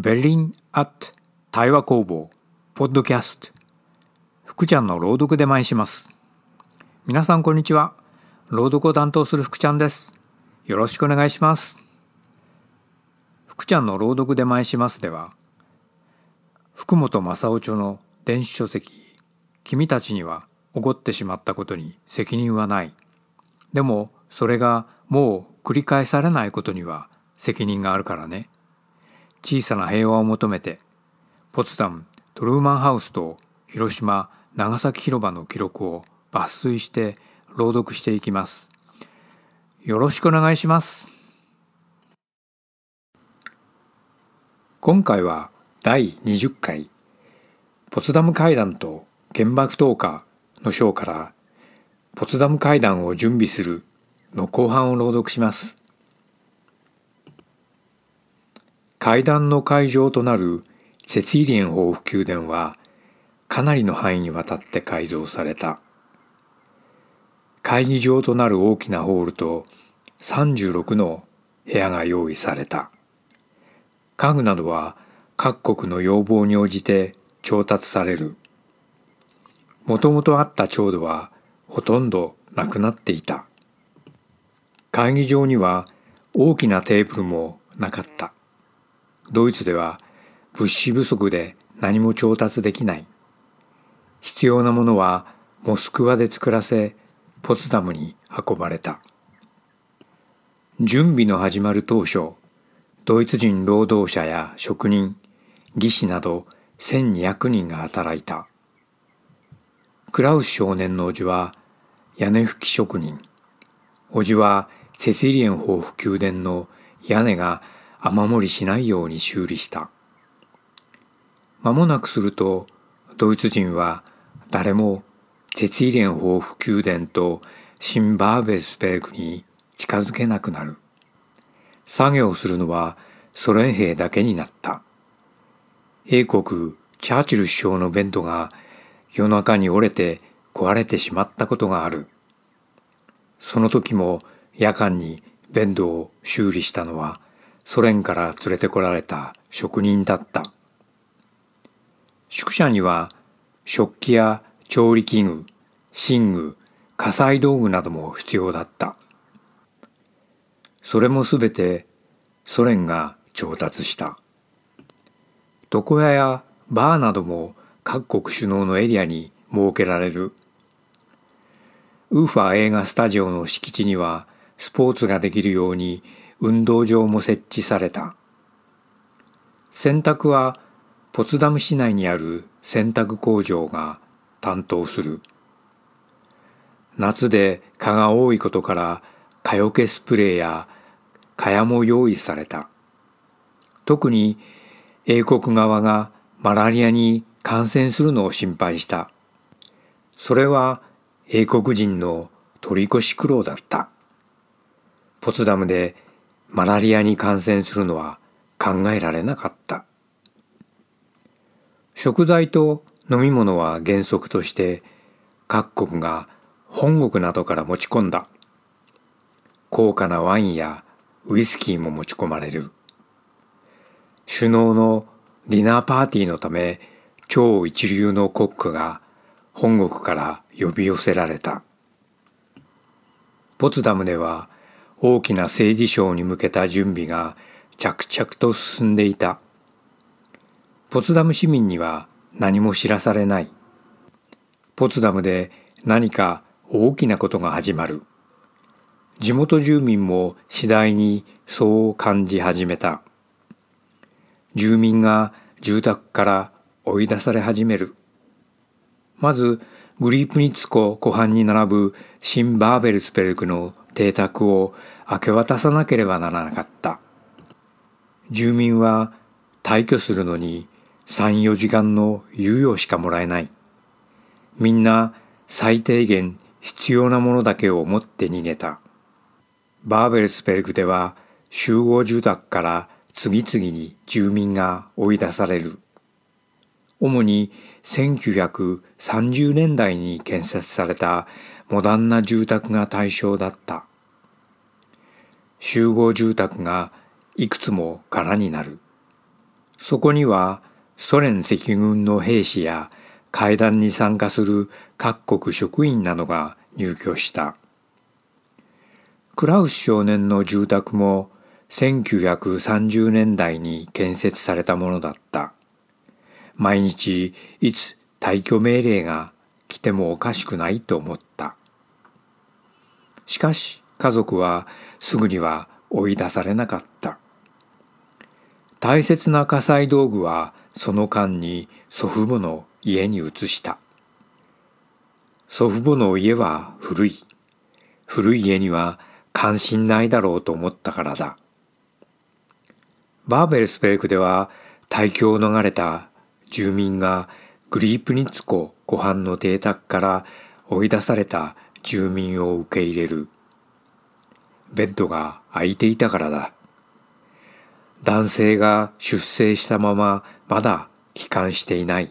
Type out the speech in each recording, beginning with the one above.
ベリン・アット対話工房ポッドキャスト福ちゃんの朗読で参します。皆さんこんにちは。朗読を担当する福ちゃんです。よろしくお願いします。福ちゃんの朗読で参しますでは福本正夫著の電子書籍君たちには起こってしまったことに責任はない。でもそれがもう繰り返されないことには責任があるからね。小さな平和を求めてポツダムトルーマンハウスと広島長崎広場の記録を抜粋して朗読していきます。よろしくお願いします。今回は第20回ポツダム会談と原爆投下の章からポツダム会談を準備するの後半を朗読します。会談の会場となるセツィリエン豊富宮殿はかなりの範囲にわたって改造された。会議場となる大きなホールと36の部屋が用意された。家具などは各国の要望に応じて調達される。もともとあった調度はほとんどなくなっていた。会議場には大きなテーブルもなかった。ドイツでは物資不足で何も調達できない。必要なものはモスクワで作らせ、ポツダムに運ばれた。準備の始まる当初、ドイツ人労働者や職人、技師など1200人が働いた。クラウス少年の叔父は屋根拭き職人。叔父はセシリエン豊富宮殿の屋根が雨漏りしないように修理した。間もなくすると、ドイツ人は誰もツェツィリエン豊富宮殿とシンバーベスペークに近づけなくなる。作業するのはソ連兵だけになった。英国チャーチル首相のベントが夜中に折れて壊れてしまったことがある。その時も夜間にベンドを修理したのはソ連から連れてこられた職人だった。宿舎には食器や調理器具、寝具、火災道具なども必要だった。それもすべてソ連が調達した。床屋やバーなども各国首脳のエリアに設けられる。ウーファー映画スタジオの敷地にはスポーツができるように運動場も設置された。洗濯はポツダム市内にある洗濯工場が担当する。夏で蚊が多いことから蚊よけスプレーや蚊帳も用意された。特に英国側がマラリアに感染するのを心配した。それは英国人の取り越し苦労だった。ポツダムでマラリアに感染するのは考えられなかった。食材と飲み物は原則として各国が本国などから持ち込んだ。高価なワインやウイスキーも持ち込まれる。首脳のディナーパーティーのため超一流のコックが本国から呼び寄せられた。ポツダムでは大きな政治賞に向けた準備が着々と進んでいた。ポツダム市民には何も知らされない。ポツダムで何か大きなことが始まる。地元住民も次第にそう感じ始めた。住民が住宅から追い出され始める。まず、グリープニッツコ湖畔に並ぶ新バーベルスペルクの邸宅を明け渡さなければならなかった。住民は退去するのに3、4時間の猶予しかもらえない。みんな最低限必要なものだけを持って逃げた。バーベルスペルクでは集合住宅から次々に住民が追い出される。主に1930年代に建設されたモダンな住宅が対象だった。集合住宅がいくつも空になる。そこにはソ連赤軍の兵士や会談に参加する各国職員などが入居した。クラウス少年の住宅も1930年代に建設されたものだった。毎日いつ退去命令が来てもおかしくないと思った。しかし家族はすぐには追い出されなかった。大切な火災道具はその間に祖父母の家に移した。祖父母の家は古い。古い家には関心ないだろうと思ったからだ。バーベルスペークでは大境を逃れた住民がグリープニッツコ湖畔の邸宅から追い出された住民を受け入れる。ベッドが空いていたからだ。男性が出生したまままだ帰還していない。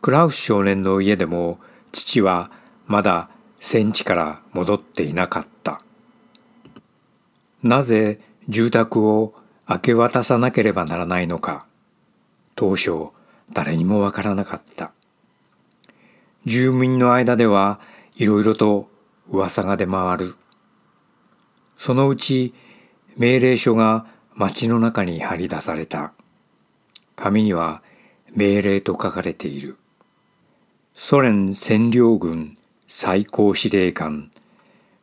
クラウス少年の家でも父はまだ戦地から戻っていなかった。なぜ住宅を明け渡さなければならないのか当初誰にもわからなかった住民の間ではいろいろと噂が出回る。そのうち命令書が町の中に張り出された。紙には命令と書かれている。ソ連占領軍最高司令官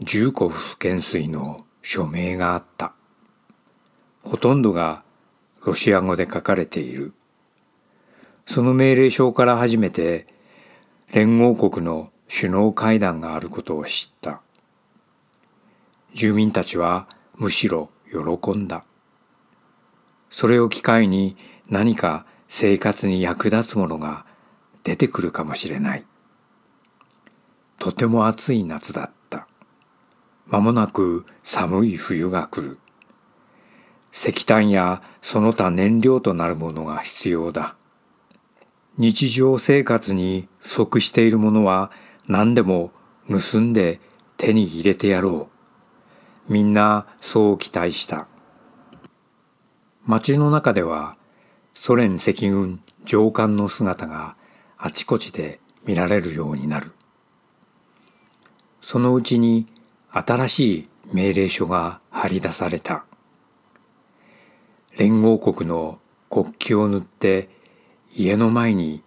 ジューコフ元帥の署名があった。ほとんどがロシア語で書かれている。その命令書から初めて連合国の首脳会談があることを知った。住民たちはむしろ喜んだ。それを機会に何か生活に役立つものが出てくるかもしれない。とても暑い夏だった。まもなく寒い冬が来る。石炭やその他燃料となるものが必要だ。日常生活に不足しているものは何でも盗んで手に入れてやろう。みんなそう期待した。街の中ではソ連赤軍上官の姿があちこちで見られるようになる。そのうちに新しい命令書が張り出された。連合国の国旗を塗って家の前に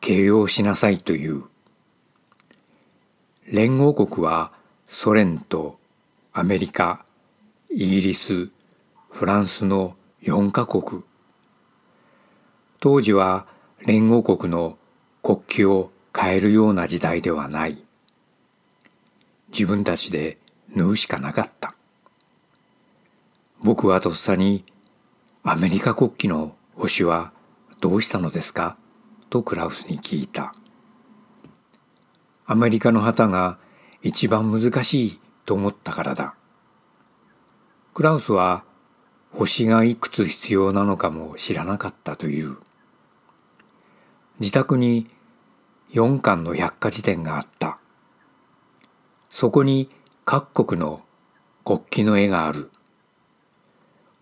形容しなさいという。連合国はソ連とアメリカ、イギリス、フランスの4カ国。当時は連合国の国旗を変えるような時代ではない。自分たちで縫うしかなかった。僕はとっさにアメリカ国旗の星はどうしたのですか？とクラウスに聞いた。アメリカの旗が一番難しいと思ったからだ。クラウスは星がいくつ必要なのかも知らなかったという。自宅に4巻の百科事典があった。そこに各国の国旗の絵がある。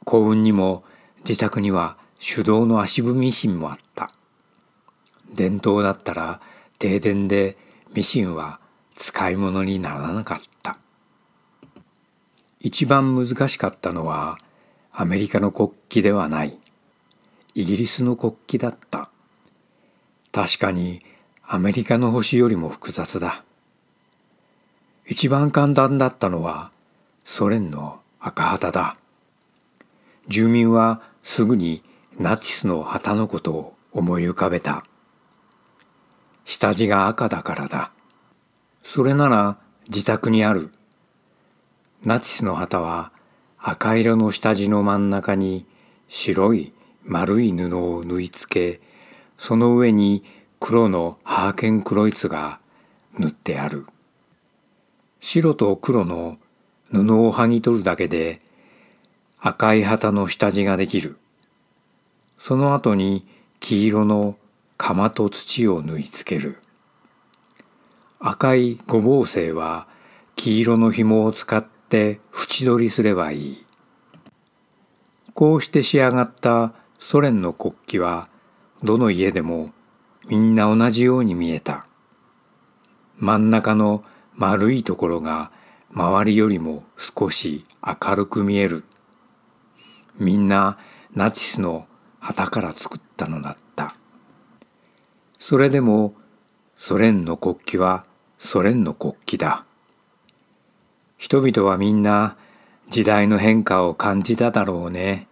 幸運にも自宅には手動の足踏みシンもあった。伝統だったら停電でミシンは使い物にならなかった。一番難しかったのはアメリカの国旗ではない。イギリスの国旗だった。確かにアメリカの星よりも複雑だ。一番簡単だったのはソ連の赤旗だ。住民はすぐにナチスの旗のことを思い浮かべた。下地が赤だからだ。それなら自宅にある。ナチスの旗は赤色の下地の真ん中に白い丸い布を縫い付け、その上に黒のハーケンクロイツが縫ってある。白と黒の布を剥ぎ取るだけで赤い旗の下地ができる。その後に黄色の釜と土を縫い付ける。赤いごぼう星は黄色の紐を使って縁取りすればいい。こうして仕上がったソ連の国旗はどの家でもみんな同じように見えた。真ん中の丸いところが周りよりも少し明るく見える。みんなナチスの旗から作ったのだった。それでもソ連の国旗はソ連の国旗だ。人々はみんな時代の変化を感じただろうね。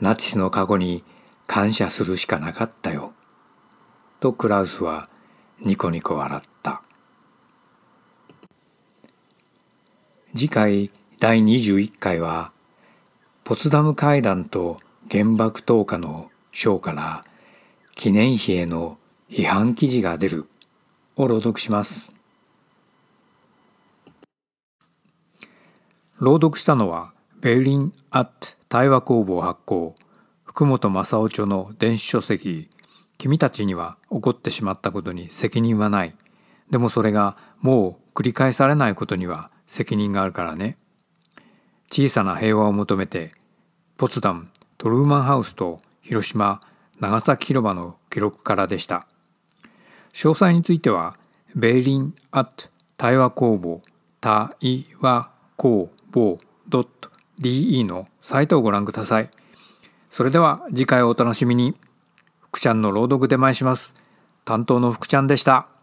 ナチスの過去に感謝するしかなかったよ。とクラウスはニコニコ笑った。次回第21回はポツダム会談と原爆投下の章から記念碑への批判記事が出る。を朗読します。朗読したのはベルリン・アット対話工房発行福本正夫著の電子書籍「君たちには起こってしまったことに責任はない」でもそれがもう繰り返されないことには責任があるからね。小さな平和を求めてポツダムトルーマンハウスと広島長崎広場の記録からでした。詳細についてはベイリン・アット対話工房対話工房 .de のサイトをご覧ください。それでは次回お楽しみに。福ちゃんの朗読で参します。担当の福ちゃんでした。